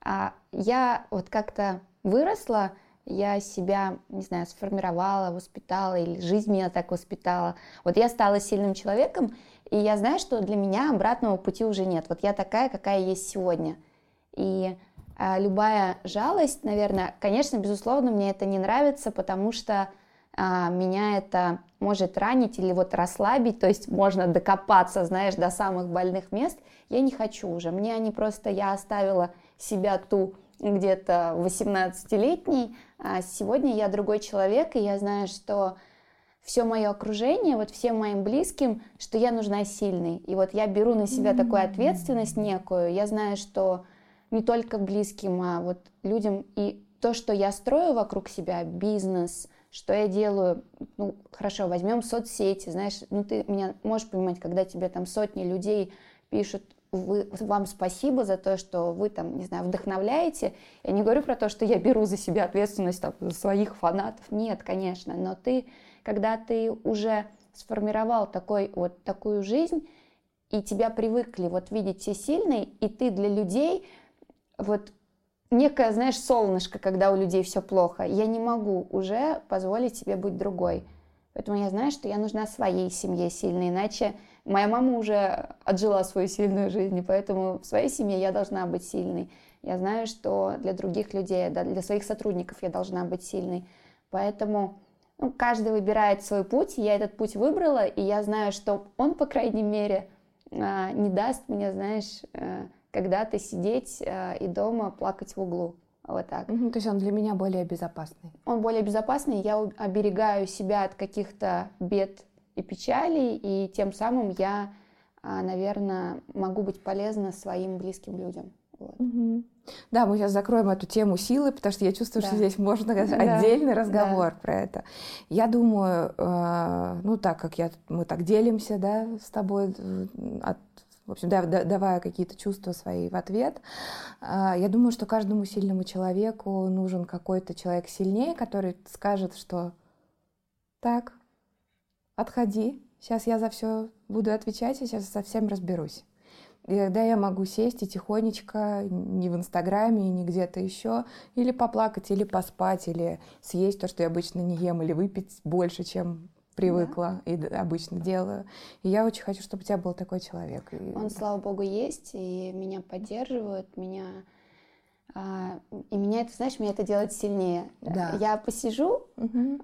а, я вот как-то выросла, я себя, не знаю, сформировала, воспитала, или жизнь меня так воспитала. Вот я стала сильным человеком, и я знаю, что для меня обратного пути уже нет. Вот я такая, какая есть сегодня. И а, любая жалость, наверное, конечно, безусловно, мне это не нравится, потому что а, меня это может ранить или вот расслабить, то есть можно докопаться, знаешь, до самых больных мест, я не хочу уже. Мне они просто, я оставила себя ту где-то 18-летней, а сегодня я другой человек, и я знаю, что все мое окружение, вот всем моим близким, что я нужна сильной. И вот я беру на себя mm-hmm. такую ответственность некую. Я знаю, что не только близким, а вот людям и то, что я строю вокруг себя, бизнес, что я делаю, ну, хорошо, возьмем соцсети, знаешь, ну, ты меня можешь понимать, когда тебе там сотни людей пишут, вы, вам спасибо за то, что вы там, не знаю, вдохновляете. Я не говорю про то, что я беру за себя ответственность там, за своих фанатов. Нет, конечно, но ты, когда ты уже сформировал такой, вот такую жизнь, и тебя привыкли вот видеть все сильные, и ты для людей вот некое, знаешь, солнышко, когда у людей все плохо. Я не могу уже позволить себе быть другой. Поэтому я знаю, что я нужна своей семье сильной, иначе моя мама уже отжила свою сильную жизнь, и поэтому в своей семье я должна быть сильной. Я знаю, что для других людей, для своих сотрудников я должна быть сильной. Поэтому ну, каждый выбирает свой путь, я этот путь выбрала, и я знаю, что он, по крайней мере, а, не даст мне, знаешь, э, когда-то сидеть э, и дома плакать в углу. Вот так. Угу, то есть он для меня более безопасный. Он более безопасный, я оберегаю себя от каких-то бед и печалей, и тем самым я, а, наверное, могу быть полезна своим близким людям. Вот. Угу. Да, мы сейчас закроем эту тему силы, потому что я чувствую, да. что здесь можно да. отдельный разговор да. про это. Я думаю, э, ну так как я, мы так делимся, да, с тобой э, от в общем, да, давая какие-то чувства свои в ответ. А, я думаю, что каждому сильному человеку нужен какой-то человек сильнее, который скажет, что так, отходи, сейчас я за все буду отвечать, я сейчас со всем разберусь. И тогда я могу сесть и тихонечко, не в Инстаграме, не где-то еще, или поплакать, или поспать, или съесть то, что я обычно не ем, или выпить больше, чем привыкла да. и обычно делаю. И я очень хочу, чтобы у тебя был такой человек. Он, слава богу, есть, и меня поддерживают, меня... А, и меня это, знаешь, меня это делает сильнее. Да. Я посижу, угу.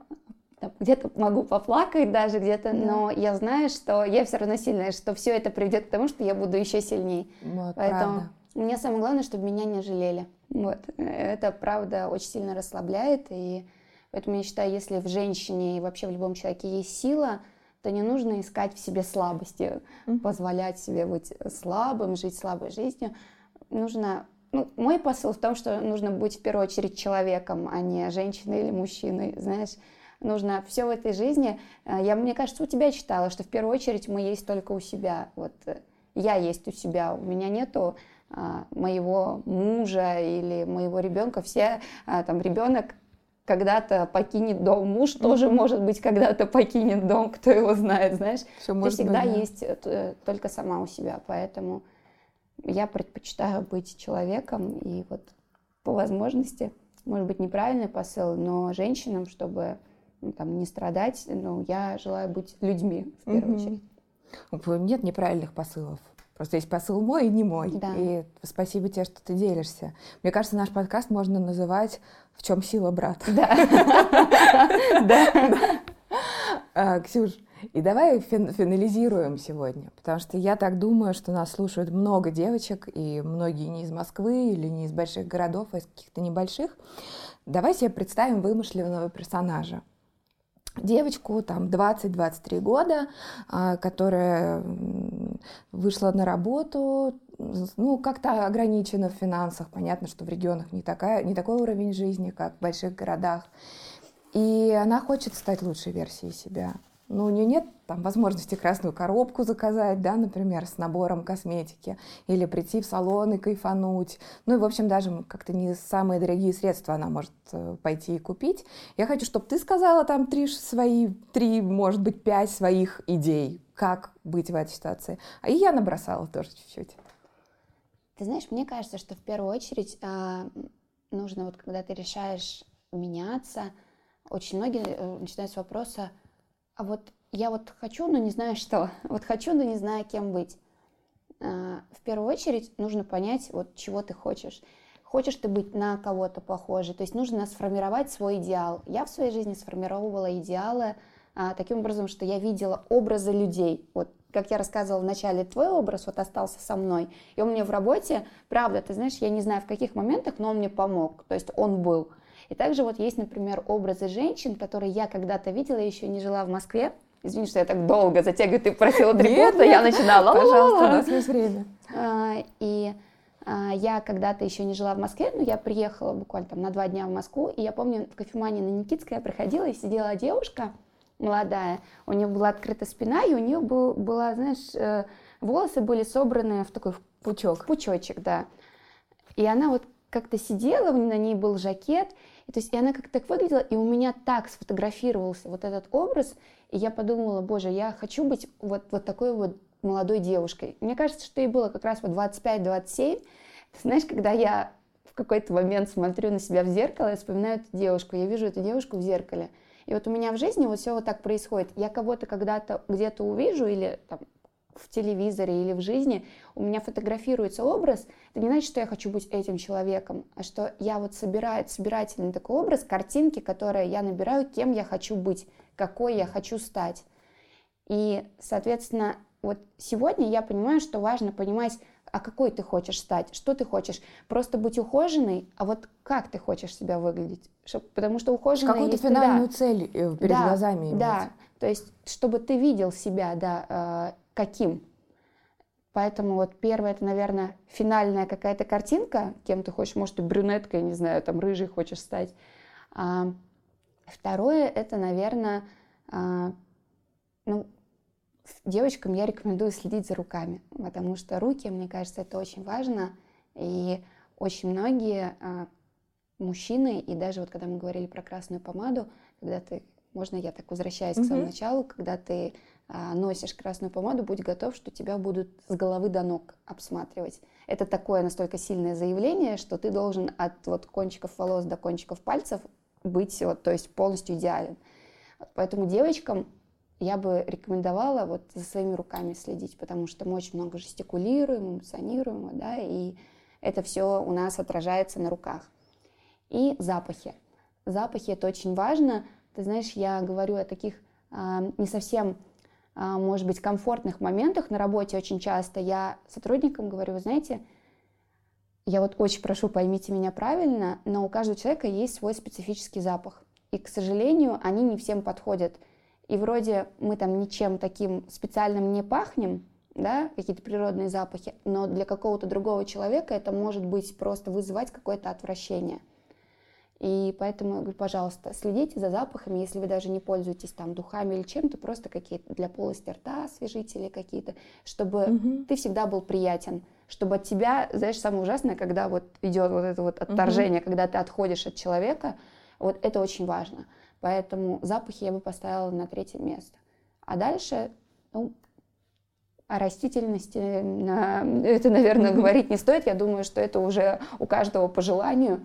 Где-то могу поплакать даже где-то, да. но я знаю, что я все равно сильная, что все это приведет к тому, что я буду еще сильнее. Вот, Поэтому правда. мне самое главное, чтобы меня не жалели. Вот. Это правда очень сильно расслабляет и Поэтому я считаю, если в женщине и вообще в любом человеке есть сила, то не нужно искать в себе слабости, mm-hmm. позволять себе быть слабым, жить слабой жизнью. Нужно ну, мой посыл в том, что нужно быть в первую очередь человеком, а не женщиной или мужчиной, знаешь. Нужно все в этой жизни. Э, я, мне кажется, у тебя читала, что в первую очередь мы есть только у себя. Вот э, я есть у себя, у меня нету а, моего мужа или моего ребенка. Все а, там ребенок когда-то покинет дом. Муж тоже, может быть, когда-то покинет дом, кто его знает, знаешь. Все Ты всегда быть, да. есть э, только сама у себя, поэтому я предпочитаю быть человеком и вот по возможности, может быть, неправильный посыл, но женщинам, чтобы там, не страдать, ну, я желаю быть людьми в первую mm-hmm. очередь. Нет неправильных посылов. Просто есть посыл мой и не мой. Да. И спасибо тебе, что ты делишься. Мне кажется, наш подкаст можно называть «В чем сила, брат?». Да. А, Ксюш, и давай финализируем сегодня, потому что я так думаю, что нас слушают много девочек, и многие не из Москвы или не из больших городов, а из каких-то небольших. Давай себе представим вымышленного персонажа. Девочку, там, 20-23 года, а, которая вышла на работу, ну, как-то ограничена в финансах. Понятно, что в регионах не, такая, не такой уровень жизни, как в больших городах. И она хочет стать лучшей версией себя но ну, у нее нет там возможности красную коробку заказать, да, например, с набором косметики, или прийти в салон и кайфануть. Ну и, в общем, даже как-то не самые дорогие средства она может э, пойти и купить. Я хочу, чтобы ты сказала там три свои, три, может быть, пять своих идей, как быть в этой ситуации. А и я набросала тоже чуть-чуть. Ты знаешь, мне кажется, что в первую очередь э, нужно, вот когда ты решаешь меняться, очень многие э, начинают с вопроса, а вот я вот хочу, но не знаю что. Вот хочу, но не знаю, кем быть. А, в первую очередь нужно понять, вот чего ты хочешь. Хочешь ты быть на кого-то похожий, то есть нужно сформировать свой идеал. Я в своей жизни сформировала идеалы а, таким образом, что я видела образы людей. Вот как я рассказывала в начале, твой образ вот остался со мной, и он мне в работе, правда, ты знаешь, я не знаю в каких моментах, но он мне помог, то есть он был. И также вот есть, например, образы женщин, которые я когда-то видела, еще не жила в Москве. Извини, что я так долго затягиваю, ты просила три года, я начинала. Пожалуйста, у нас есть время. А, и а, я когда-то еще не жила в Москве, но я приехала буквально там на два дня в Москву, и я помню, в кофемании на Никитской я приходила, и сидела девушка молодая, у нее была открыта спина, и у нее был, была, знаешь, э, волосы были собраны в такой пучок. Пучочек, да. И она вот как-то сидела, на ней был жакет, то есть, и она как-то так выглядела, и у меня так сфотографировался вот этот образ, и я подумала, боже, я хочу быть вот, вот такой вот молодой девушкой. Мне кажется, что ей было как раз вот 25-27. Знаешь, когда я в какой-то момент смотрю на себя в зеркало и вспоминаю эту девушку, я вижу эту девушку в зеркале. И вот у меня в жизни вот все вот так происходит. Я кого-то когда-то где-то увижу или там в телевизоре или в жизни, у меня фотографируется образ, это не значит, что я хочу быть этим человеком, а что я вот собираю собирательный такой образ, картинки, которые я набираю, кем я хочу быть, какой я хочу стать. И, соответственно, вот сегодня я понимаю, что важно понимать, а какой ты хочешь стать, что ты хочешь. Просто быть ухоженной, а вот как ты хочешь себя выглядеть. Чтоб, потому что ухоженная Какую-то финальную да, цель э, перед да, глазами иметь. Да, то есть чтобы ты видел себя, да, э, каким. Поэтому вот первое, это, наверное, финальная какая-то картинка, кем ты хочешь, может, ты брюнеткой, не знаю, там, рыжий хочешь стать. А, второе, это, наверное, а, ну, девочкам я рекомендую следить за руками, потому что руки, мне кажется, это очень важно, и очень многие а, мужчины, и даже вот когда мы говорили про красную помаду, когда ты, можно я так возвращаюсь mm-hmm. к самому началу, когда ты носишь красную помаду, будь готов, что тебя будут с головы до ног обсматривать. Это такое настолько сильное заявление, что ты должен от вот кончиков волос до кончиков пальцев быть, вот, то есть полностью идеален. Поэтому девочкам я бы рекомендовала вот за своими руками следить, потому что мы очень много жестикулируем, эмоционируем, да, и это все у нас отражается на руках. И запахи. Запахи это очень важно. Ты знаешь, я говорю о таких э, не совсем а, может быть, комфортных моментах на работе очень часто я сотрудникам говорю, вы знаете, я вот очень прошу, поймите меня правильно, но у каждого человека есть свой специфический запах. И, к сожалению, они не всем подходят. И вроде мы там ничем таким специальным не пахнем, да, какие-то природные запахи, но для какого-то другого человека это может быть просто вызывать какое-то отвращение – и поэтому, говорю, пожалуйста, следите за запахами, если вы даже не пользуетесь там духами или чем-то, просто какие-то для полости рта освежители какие-то, чтобы угу. ты всегда был приятен, чтобы от тебя, знаешь, самое ужасное, когда вот идет вот это вот отторжение, угу. когда ты отходишь от человека, вот это очень важно. Поэтому запахи я бы поставила на третье место. А дальше, ну, о растительности это, наверное, говорить не стоит. Я думаю, что это уже у каждого по желанию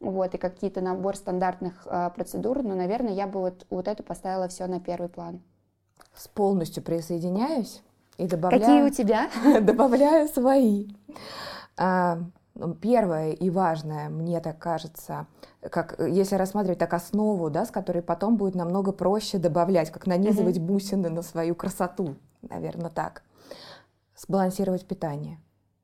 вот, и какие-то набор стандартных э, процедур, но, наверное, я бы вот, вот это поставила все на первый план. С полностью присоединяюсь и добавляю... Какие у тебя? добавляю свои. А, ну, первое и важное, мне так кажется, как, если рассматривать так основу, да, с которой потом будет намного проще добавлять, как нанизывать бусины на свою красоту, наверное, так. Сбалансировать питание.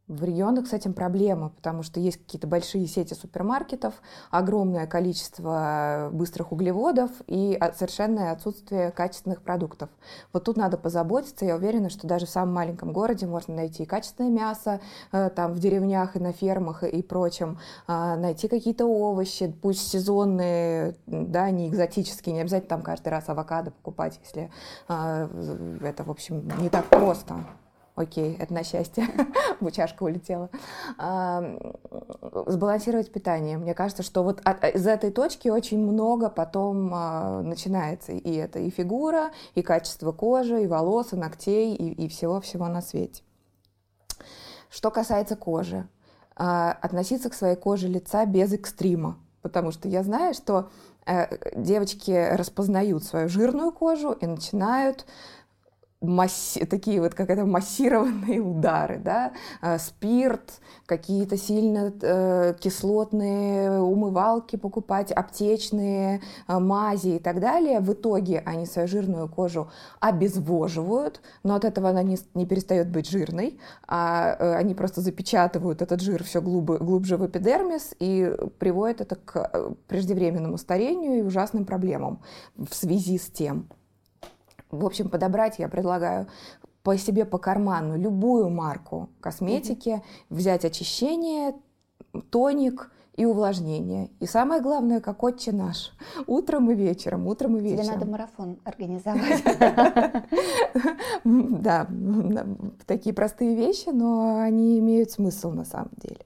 В регионах с этим проблема, потому что есть какие-то большие сети супермаркетов, огромное количество быстрых углеводов и совершенное отсутствие качественных продуктов. Вот тут надо позаботиться. Я уверена, что даже в самом маленьком городе можно найти и качественное мясо, э, там в деревнях и на фермах и прочем, а, найти какие-то овощи, пусть сезонные, да, не экзотические, не обязательно там каждый раз авокадо покупать, если а, это, в общем, не так просто. Окей, это на счастье. Бучашка улетела. Сбалансировать питание. Мне кажется, что вот от, из этой точки очень много потом а, начинается. И это и фигура, и качество кожи, и волос, и ногтей, и, и всего-всего на свете. Что касается кожи. А, относиться к своей коже лица без экстрима. Потому что я знаю, что э, девочки распознают свою жирную кожу и начинают масси, такие вот как это массированные удары, да, э, спирт, какие-то сильно э, кислотные умывалки покупать, аптечные э, мази и так далее. В итоге они свою жирную кожу обезвоживают, но от этого она не, не перестает быть жирной, а э, они просто запечатывают этот жир все глубже, глубже в эпидермис и приводят это к э, преждевременному старению и ужасным проблемам в связи с тем. В общем, подобрать я предлагаю по себе по карману любую марку косметики, mm-hmm. взять очищение, тоник и увлажнение. И самое главное, как отче наш, утром и вечером, утром и вечером. Тебе надо марафон организовать. Да, такие простые вещи, но они имеют смысл на самом деле.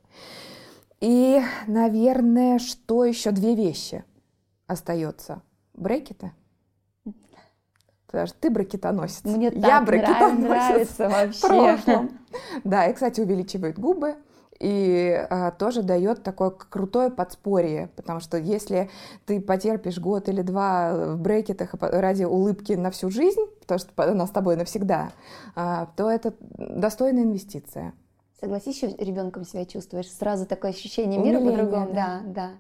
И, наверное, что еще две вещи остается? Брекеты Потому что ты бракетоносец. Мне так Я бракетоносец нравится вообще. Да, и, кстати, увеличивает губы, и а, тоже дает такое крутое подспорье, потому что если ты потерпишь год или два в брекетах ради улыбки на всю жизнь, потому что она с тобой навсегда, а, то это достойная инвестиция. Согласись, что ребенком себя чувствуешь, сразу такое ощущение мира по-другому, да, да. да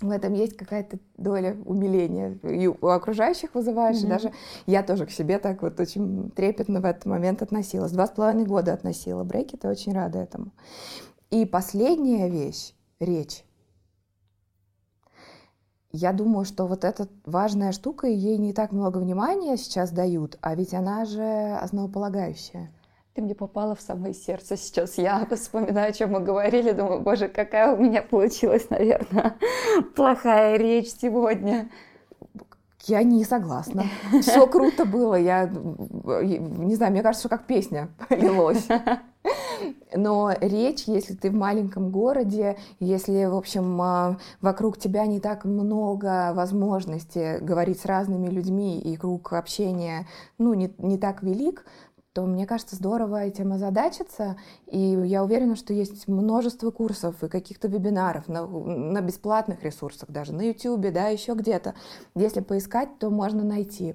в этом есть какая-то доля умиления. И у окружающих вызываешь, mm-hmm. и даже я тоже к себе так вот очень трепетно в этот момент относилась. Два с половиной года относила брекеты, очень рада этому. И последняя вещь — речь. Я думаю, что вот эта важная штука, ей не так много внимания сейчас дают, а ведь она же основополагающая. Ты мне попала в самое сердце сейчас. Я вспоминаю, о чем мы говорили, думаю, боже, какая у меня получилась, наверное, плохая речь сегодня. Я не согласна. Все круто было. Я не знаю, мне кажется, что как песня лилось. Но речь, если ты в маленьком городе, если, в общем, а, вокруг тебя не так много возможностей говорить с разными людьми, и круг общения, ну, не, не так велик, то мне кажется здорово этим озадачиться. И я уверена, что есть множество курсов и каких-то вебинаров на, на бесплатных ресурсах, даже на YouTube, да, еще где-то. Если поискать, то можно найти.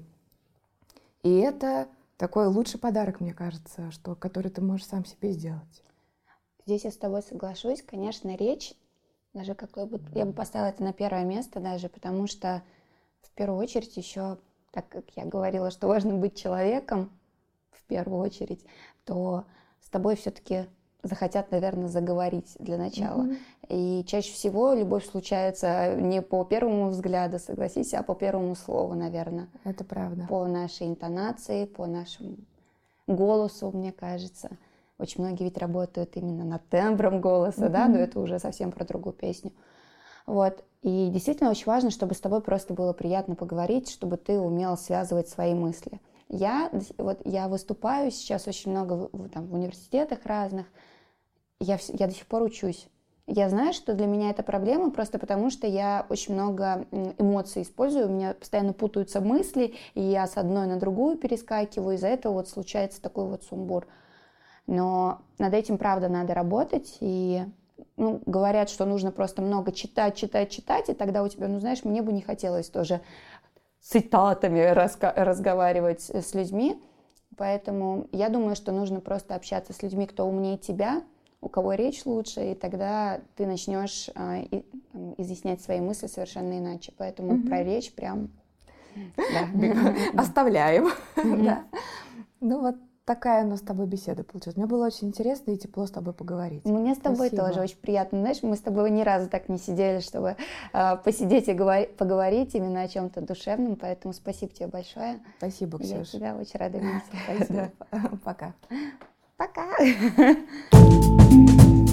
И это такой лучший подарок, мне кажется, что, который ты можешь сам себе сделать. Здесь я с тобой соглашусь. Конечно, речь, даже какой бы, я бы поставила это на первое место даже, потому что в первую очередь еще, так как я говорила, что важно быть человеком, первую очередь, то с тобой все-таки захотят, наверное, заговорить для начала. Mm-hmm. И чаще всего любовь случается не по первому взгляду, согласись, а по первому слову, наверное. Это правда. По нашей интонации, по нашему голосу, мне кажется. Очень многие ведь работают именно над тембром голоса, mm-hmm. да, но это уже совсем про другую песню. Вот. И действительно очень важно, чтобы с тобой просто было приятно поговорить, чтобы ты умел связывать свои мысли. Я, вот, я выступаю сейчас очень много в, там, в университетах разных, я, я до сих пор учусь. Я знаю, что для меня это проблема просто потому, что я очень много эмоций использую, у меня постоянно путаются мысли, и я с одной на другую перескакиваю, из-за этого вот случается такой вот сумбур. Но над этим, правда, надо работать, и ну, говорят, что нужно просто много читать, читать, читать, и тогда у тебя, ну, знаешь, мне бы не хотелось тоже цитатами разговаривать с людьми. Поэтому я думаю, что нужно просто общаться с людьми, кто умнее тебя, у кого речь лучше, и тогда ты начнешь а, и, там, изъяснять свои мысли совершенно иначе. Поэтому mm-hmm. про речь прям оставляем. Ну вот такая у нас с тобой беседа получилась. Мне было очень интересно и тепло с тобой поговорить. Мне с тобой Спасибо. тоже очень приятно. Знаешь, мы с тобой ни разу так не сидели, чтобы э, посидеть и говори, поговорить именно о чем-то душевном, поэтому спасибо тебе большое. Спасибо, Ксюша. Я тебя очень рада видеть. Спасибо. Пока. Пока.